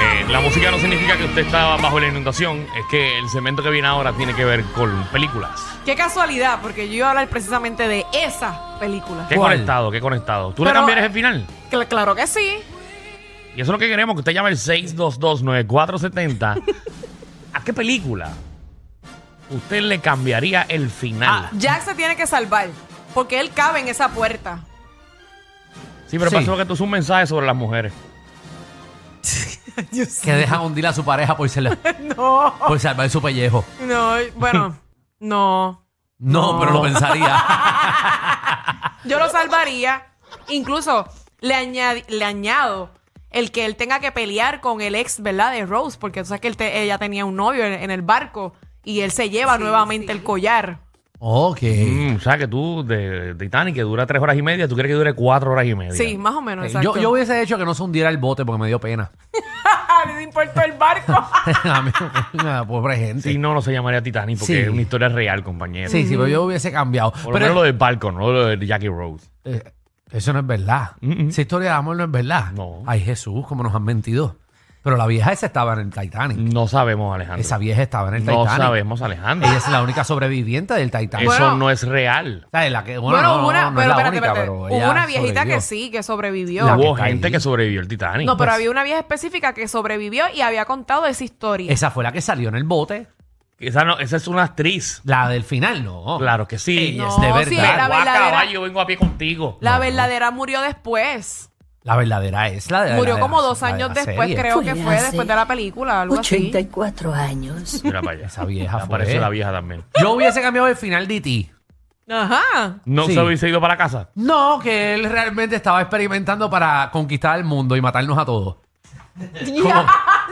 Eh, la música no significa que usted está bajo la inundación, es que el segmento que viene ahora tiene que ver con películas. Qué casualidad, porque yo iba a hablar precisamente de esa película. ¿Qué ¿Cuál? conectado? ¿Qué conectado? ¿Tú le Pero- cambiarías el final? Cl- claro que sí. Y eso es lo que queremos, que usted llame al 6229470. ¿A qué película usted le cambiaría el final? Jack se tiene que salvar, porque él cabe en esa puerta. Sí, pero sí. pasó que tú es un mensaje sobre las mujeres. Que dejan hundir a su pareja por, ser- No, por salvar su pellejo. no, bueno, no. No, No. pero lo pensaría. Yo lo salvaría. Incluso le, añadi- le añado el que él tenga que pelear con el ex, ¿verdad? De Rose, porque tú sabes que él te- ella tenía un novio en, en el barco y él se lleva nuevamente el collar. Ok. Mm, o sea, que tú de Titanic, que dura tres horas y media, tú quieres que dure cuatro horas y media. Sí, más o menos, Eh, exacto. yo, yo hubiese hecho que no se hundiera el bote porque me dio pena. Le importó el barco. A mí, una pobre gente. Sí, no, no se llamaría Titanic porque Sí. es una historia real, compañero. Sí, sí, pero yo hubiese cambiado. Por lo Pero menos lo del barco, no lo de Jackie Rose. eh, eso no es verdad. Mm, mm. Esa historia de amor no es verdad. No. Ay, Jesús, cómo nos han mentido. Pero la vieja esa estaba en el Titanic. No sabemos, Alejandro. Esa vieja estaba en el no Titanic. sabemos, Alejandro. Ella es la única sobreviviente del Titanic. Eso Bueno. no es real. O sea, la que, bueno, Bueno, no, hubo una, no, no es pero la espérate, única, espérate. pero Hubo ella una viejita sobrevivió. que sí, que sobrevivió. La que Hubo está gente ahí. que sobrevivió el Titanic. No, pero Pues- había una vieja específica que sobrevivió y había contado esa historia. Esa fue la que salió en el bote. Esa, no, esa es una actriz. La del final, no. Claro que sí. Ella No, es de sí, verdad. Guau, verdadera- caballo, vengo a pie contigo. La No. verdadera murió después. La verdadera es la de la Murió como la- dos años la después, serie. creo que Fue hace después de la película, algo así. 84 años. Mira para allá. Esa vieja fue. Apareció la vieja también. Yo hubiese cambiado el final de E E.T. Ajá. ¿No Sí. se hubiese ido para casa? No, que él realmente estaba experimentando para conquistar el mundo y matarnos a todos. Como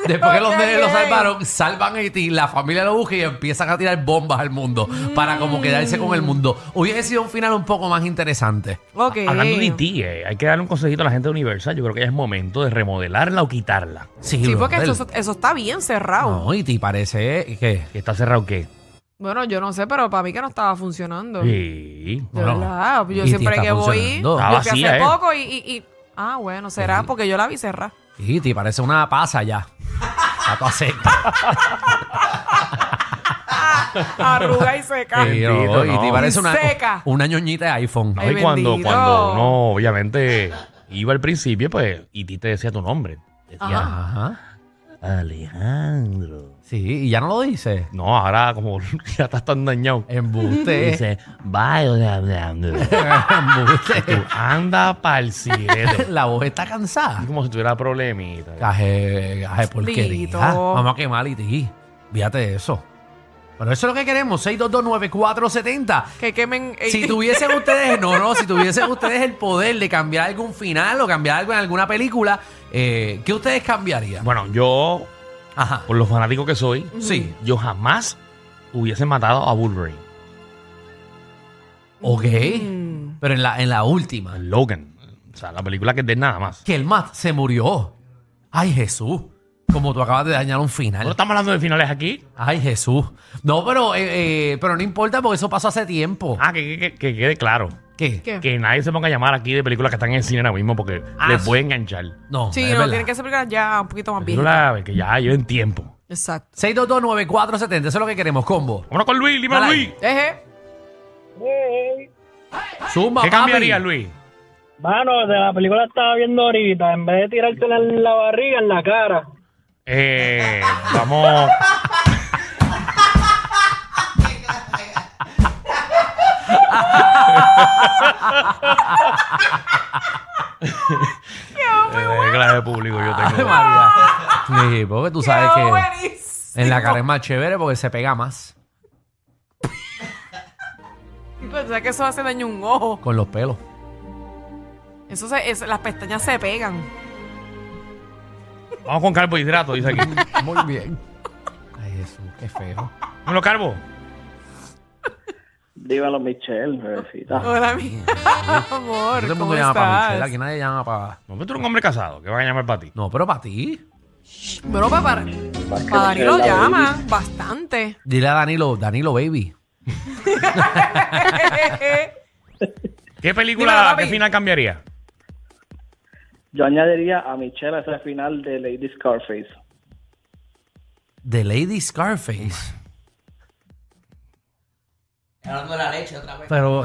después que los nenes lo salvaron, salvan a E.T., la familia lo busca y empiezan a tirar bombas al mundo para como quedarse con el mundo. Hubiese sido un final un poco más interesante. Ok. Hablando de ti, eh, hay que darle un consejito a la gente de Universal. Yo creo que ya es momento de remodelarla o quitarla. Sí, Sí, porque brother. eso, eso está bien cerrado. No, E.T. parece que... ¿Que está cerrado qué? Bueno, yo no sé, pero para mí que no estaba funcionando. Sí. De verdad. Yo Y siempre está que voy. funcionando. Está Yo vacía, hace ¿eh? poco y, y- y- Ah, bueno, será porque yo la vi cerrada. E.T. parece una pasa ya. Está toda seca. Arruga y seca. No, Bendito, no. parece una, Seca. una ñoñita de iPhone. No, Ay, y cuando, bendito. cuando uno, obviamente, iba al principio, pues, y ti te decía tu nombre. Decía, Ajá. Alejandro. Sí, y ya no lo dice. No, ahora como ya estás tan dañado. Embuste. Dice, vaya, Alejandro. Embuste. Tú anda pa'l. La voz está cansada. Es como si tuviera problemita. Caje, caje porquería. Vamos a quemar y ti. Fíjate de eso. Pero eso es lo que queremos, 6229470. Que quemen. Si tuviesen ustedes, no, no, si tuviesen ustedes el poder de cambiar algún final o cambiar algo en alguna película, eh, ¿qué ustedes cambiarían? Bueno, yo, Ajá. por lo fanático que soy, Sí. yo jamás hubiese matado a Wolverine. Ok. Mm. Pero en la, en la última, a Logan. O sea, la película que es de nada más. que el Matt se murió. Ay, Jesús. Como tú acabas de dañar un No final. estamos hablando de finales aquí. Ay, Jesús. No, pero, eh, eh, pero no importa porque eso pasó hace tiempo. Ah, que, que- que quede claro. ¿Qué? ¿Qué? Que nadie se ponga a llamar aquí de películas que están en el cine ahora mismo porque Ah, les sí. puede enganchar. No, Sí, es no, verdad. tienen que ser películas ya un poquito más viejas. Películas que ya lleven tiempo. Exacto. 6229470, eso es lo que queremos, combo. Vámonos con Luis, dime Dale Luis. Eje. Zumba, ¿Qué papi. cambiarías, Luis? Mano, de la película estaba viendo ahorita, en vez de tirártela en la barriga, en la cara. Eh, vamos. Eh, clase de público yo Ay, tengo. María. Sí, porque tú sabes que buenísimo. en la cara es más chévere porque se pega más Pero tú sabes que eso hace daño a un ojo. con los pelos. Eso se, es- las pestañas se pegan. Vamos con carbohidratos, dice aquí. Muy bien. Ay, Jesús, qué feo. Dímelo, Carbo. Dímelo, Michelle, bebecita. Hola, mi amor. Todo el mundo ¿Cómo llama para estás? Michelle, aquí nadie llama para... No, pero tú eres un hombre casado. ¿Qué van a llamar para ti? No, pero para ti. Bueno, para, para, para Dani lo llama bastante. Dile a Danilo, Danilo Baby. ¿Qué película, Dímelo, papi. qué final cambiaría? Yo añadiría a Michelle a ese final de Lady Scarface. The Lady Scarface. Hablando de la leche otra vez. Pero.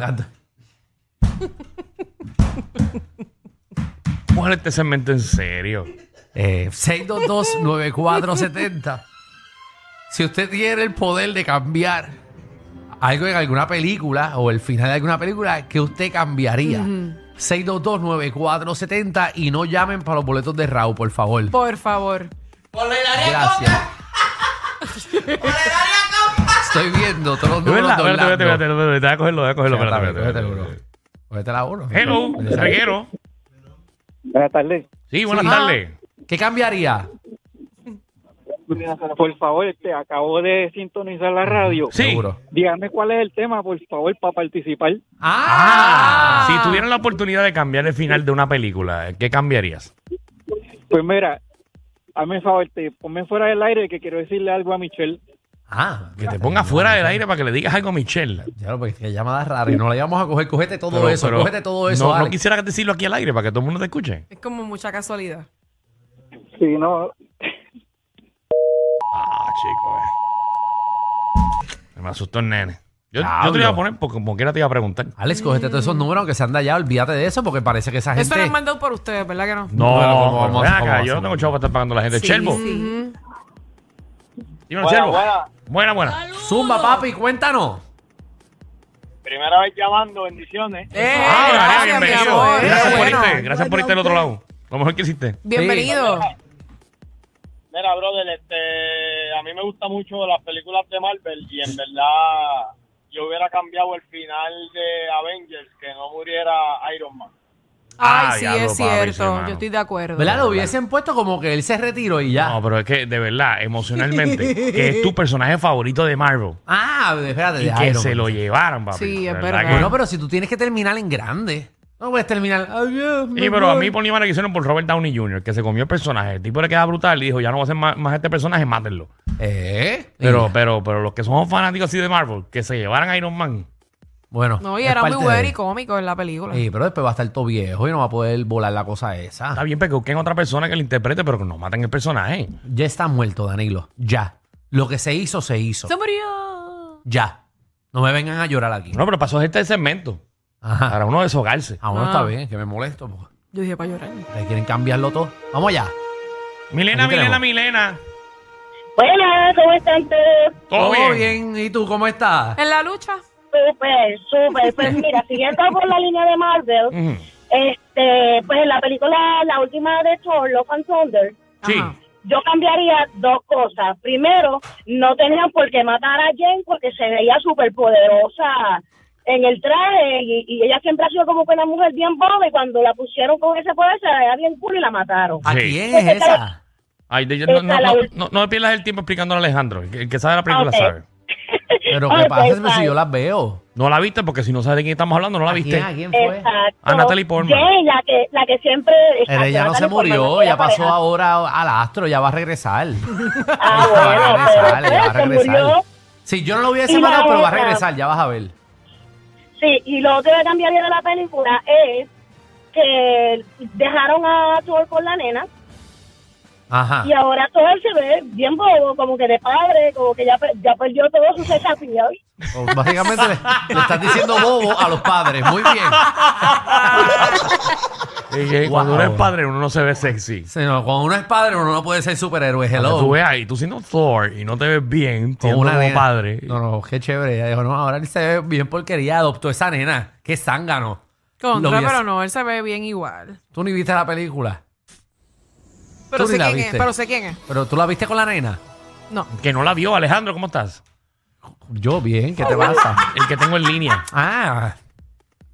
Coge este segmento en serio. Eh, 622-9470. Si usted tiene el poder de cambiar algo en alguna película o el final de alguna película, ¿qué usted cambiaría? 622-9470 y no llamen para los boletos de Raúl, por favor. Por favor. Por la Hilaria Gracias. Por la Hilaria Coca. Estoy viendo todos los números de espérate, Orlando. espérate, espérate, espérate, Voy a cogerlo, voy a cogerlo. Espérate, espérate, cógetelo, espérate. Cógete la uno. Hello. Buenas tardes. Sí, buenas tardes. ¿Qué cambiaría? Por favor, este, acabo de sintonizar la radio. Sí. Seguro. Dígame cuál es el tema, por favor, para participar. ¡Ah! Si tuvieran la oportunidad de cambiar el final de una película, ¿qué cambiarías? Pues mira, hazme el favor, te, ponme fuera del aire que quiero decirle algo a Michelle. Ah, Que te ponga fuera del aire para que le digas algo a Michelle. Ya, porque que llamada rara y no la íbamos a coger. Cógete todo Pero- eso, pero cógete todo eso. No, no Alex. quisiera decirlo aquí al aire para que todo el mundo te escuche. Es como mucha casualidad. Si no, Ah, chico, eh. Me asustó el nene. Yo, yo te lo iba a poner porque como quiera te iba a preguntar. Alex, cógete todos esos números que se han allá, olvídate de eso, porque parece que esa gente. Eso lo han mandado por ustedes, ¿verdad que no? No, Bueno, ¿cómo pero vamos- ven cómo acá, vamos yo a no tengo chavo para estar pagando a la gente. Chelbo. Ujú. Dímelo, Chelbo. Buena, buena. Zumba, papi, cuéntanos. primera vez llamando, bendiciones. Eh, Ah, María, gracias, mi bienvenido. amor. Gracias por Bueno. irte. Gracias por irte al otro lado. Lo mejor que hiciste. Bienvenido. Mira, brother, este, a mí me gustan mucho las películas de Marvel y en verdad yo hubiera cambiado el final de Avengers, que no muriera Iron Man. Ah, Ay, sí, diablo, es papi, sí, cierto. Yo estoy de acuerdo. ¿Verdad? Lo hubiesen puesto como que él se retiró y ya. No, pero es que de verdad, emocionalmente, que es tu personaje favorito de Marvel. Ah, espérate, Y de que Iron se Man. lo llevaran, papi. Sí, es verdad. que- Bueno, pero si tú tienes que terminar en grande. No puedes terminar. Adiós, me Sí, pero a voy. mí por mi madre que hicieron por Robert Downey Jr., que se comió el personaje. El tipo le queda brutal y dijo, ya no voy a hacer más, más este personaje, mátenlo. ¿Eh? Pero, pero, pero los que somos fanáticos así de Marvel, que se llevaran a Iron Man. Bueno. No, y es era muy parte bueno de- y cómico en la película. Sí, pero después va a estar todo viejo y no va a poder volar la cosa esa. Está bien, pero que busquen otra persona que lo interprete, pero que no maten el personaje. Ya está muerto, Danilo. Ya. Lo que se hizo, se hizo. Se murió. Ya. No me vengan a llorar aquí. No, pero pasó este segmento. Ajá. Para uno deshogarse. Ah, bueno, Ah. está bien, que me molesto. Yo dije para llorar. ustedes quieren cambiarlo todo. Vamos allá. Milena, Aquí Milena, tenemos. Milena. Buenas, ¿cómo están todos? Todo bien. ¿Y tú cómo estás? En la lucha. Súper, súper. Pues mira, siguiendo por la línea de Marvel, Ujú. este, pues en la película, la última de Thor, Love and Thunder, Sí. Ajá. yo cambiaría dos cosas. Primero, no tenían por qué matar a Jen porque se veía súper poderosa en el traje y, y ella siempre ha sido como que una mujer bien boba y cuando la pusieron con ese poder se veía bien cool y la mataron. ¿A quién es esa? Ay, de- no, no, Esta, la no, última. no, no me pierdas el tiempo explicándole a Alejandro. El que, sabe la película Ok. sabe. Pero ¿qué Ok, pasa si yo las veo? No la viste porque si no sabes de quién estamos hablando, no la ¿A viste. quién? ¿A quién fue? Exacto. A Natalie Portman. La que, la que siempre... Exacto, ella no se Natalie Portman, murió, aquella ya pasó pareja. ahora al astro, ya va a regresar. Ah, Ya va a regresar, ya va a regresar. Sí, yo no lo la matado, pero va a regresar, ya vas a ver. Sí, y lo otro que cambiaría de la película es que dejaron a Thor con la nena Ajá. y ahora Thor se ve bien bobo, como que de padre, como que ya, ya perdió todo su sexapía. O Básicamente le, le estás diciendo bobo a los padres. Muy bien. Y que Wow. Cuando uno es padre, uno no se ve sexy. Sí, no, cuando uno es padre, uno no puede ser superhéroe. Hello. tú ves ahí, tú siendo Thor y no te ves bien, Con siendo una como nena. padre. No, no, qué chévere. Ella dijo, no, ahora él se ve bien porquería. Adoptó esa nena. Qué zángano. Lo Contra, vi pero así. no, él se ve bien igual. Tú ni viste la película. Pero Tú ni sé la quién viste. es, pero sé quién es. Pero tú la viste con la nena. No. Que no la vio, Alejandro, ¿cómo estás? Yo bien, ¿qué te pasa? El que tengo en línea. Ah,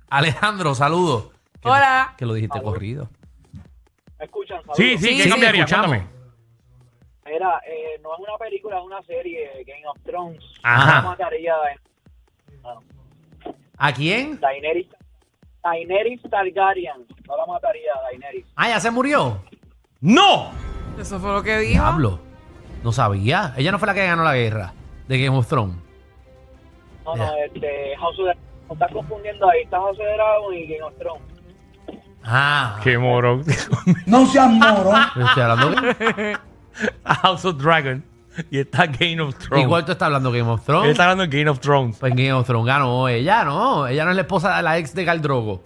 Alejandro, saludo. Que- Hola. Que lo dijiste corrido. ¿Me escuchan? Sí, sí, Sí, ¿qué sí, cambiaría? escuchamos. Cuéntame. Mira, eh, no es una película, es una serie, Game of Thrones. Ajá. No mataría a ¿A quién? Daenerys, Daenerys Targaryen. No la mataría a Daenerys. Ah, ya se murió. ¡No! Eso fue lo que dijo. Diablo. No sabía. Ella no fue la que ganó la guerra de Game of Thrones. No, no, este, House of the... No estás confundiendo ahí, está House of the Dragon y Game of Thrones. Ah, Qué morón. No seas moro. yo estoy hablando que... House of Dragon. Y está Game of Thrones. Igual tú estás hablando Game of Él Thrones. está hablando de Game of Thrones. Pues Game of Thrones ganó ella, no. Ella no es la esposa de la ex de Galdrogo.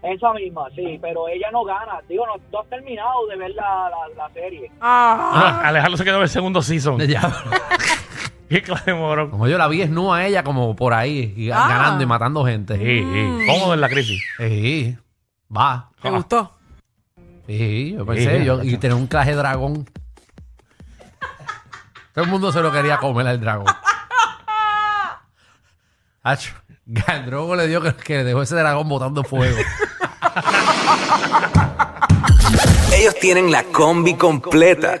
Esa misma, sí, pero ella no gana. Digo, no, no has terminado de ver la, la, la serie. Ah, Ah, Alejandro se quedó en el segundo season. Ella- Qué clase de morón. como yo la vi desnuda a ella como por ahí, y Ah. ganando y matando gente. Sí, sí. Cómodo en la crisis. Sí, va. ¿te gustó? Sí, yo pensé, Sí, yo, y tener un de dragón. Todo el mundo se lo quería comer al dragón. Hacho, Galdrogo le dio que, que dejó ese dragón botando fuego. Ellos tienen la combi completa.